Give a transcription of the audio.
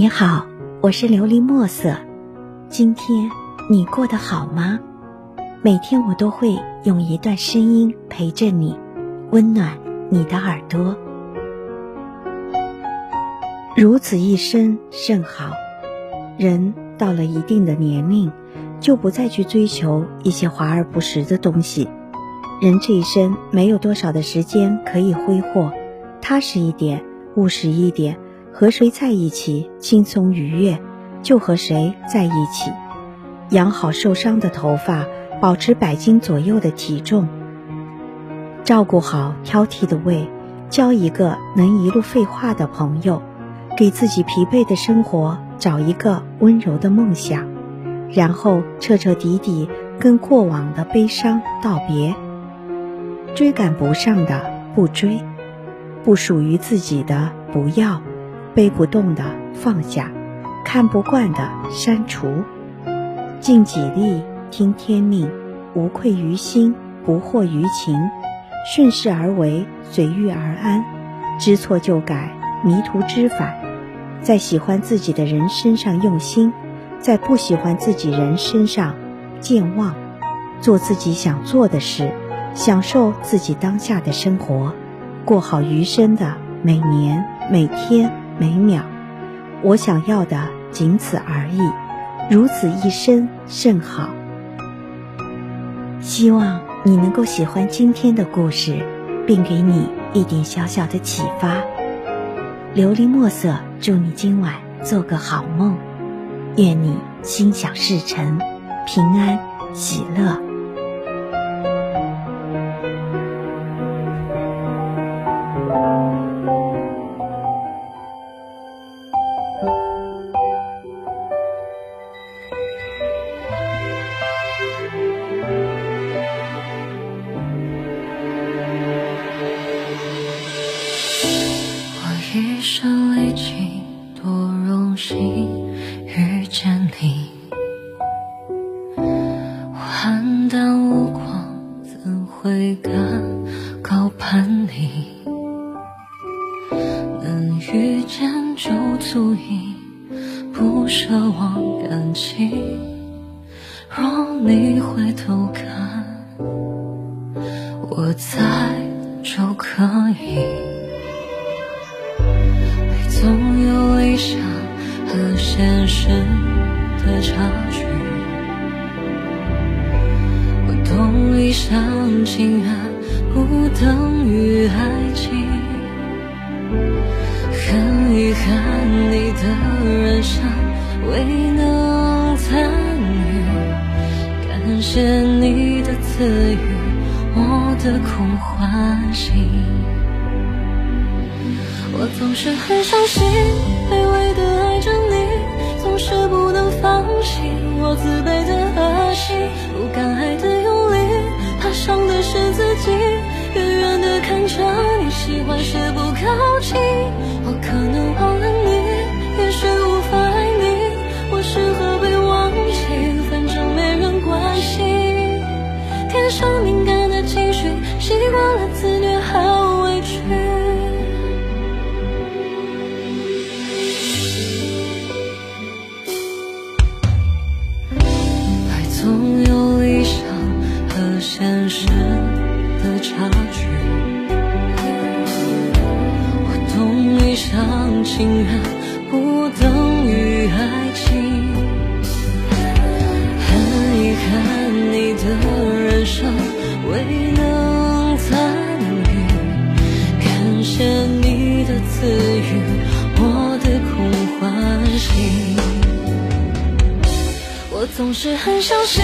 你好，我是琉璃墨色。今天你过得好吗？每天我都会用一段声音陪着你，温暖你的耳朵。如此一生甚好。人到了一定的年龄，就不再去追求一些华而不实的东西。人这一生没有多少的时间可以挥霍，踏实一点，务实一点。和谁在一起轻松愉悦，就和谁在一起。养好受伤的头发，保持百斤左右的体重。照顾好挑剔的胃，交一个能一路废话的朋友。给自己疲惫的生活找一个温柔的梦想，然后彻彻底底跟过往的悲伤道别。追赶不上的不追，不属于自己的不要。背不动的放下，看不惯的删除，尽己力，听天命，无愧于心，不惑于情，顺势而为，随遇而安，知错就改，迷途知返，在喜欢自己的人身上用心，在不喜欢自己人身上健忘，做自己想做的事，享受自己当下的生活，过好余生的每年每天。每秒，我想要的仅此而已，如此一生甚好。希望你能够喜欢今天的故事，并给你一点小小的启发。琉璃墨色，祝你今晚做个好梦，愿你心想事成，平安喜乐。生历经多荣幸遇见你，我黯淡无光，怎会敢高攀你？能遇见就足矣，不奢望感情。若你回头看，我在就可以。现实的差距。我懂一厢情愿不等于爱情。很遗憾你的人生未能参与，感谢你的赐予，我的空欢喜。我总是很伤心，卑微的爱着你，是不能放弃。我自卑的恶习，不敢爱的用力，怕伤的是自己。远远的看着你，喜欢却不靠近。我可的差距，我懂一厢情愿不等于爱情。很遗憾你的人生未能参与，感谢你的赐予，我的空欢喜。我总是很相信。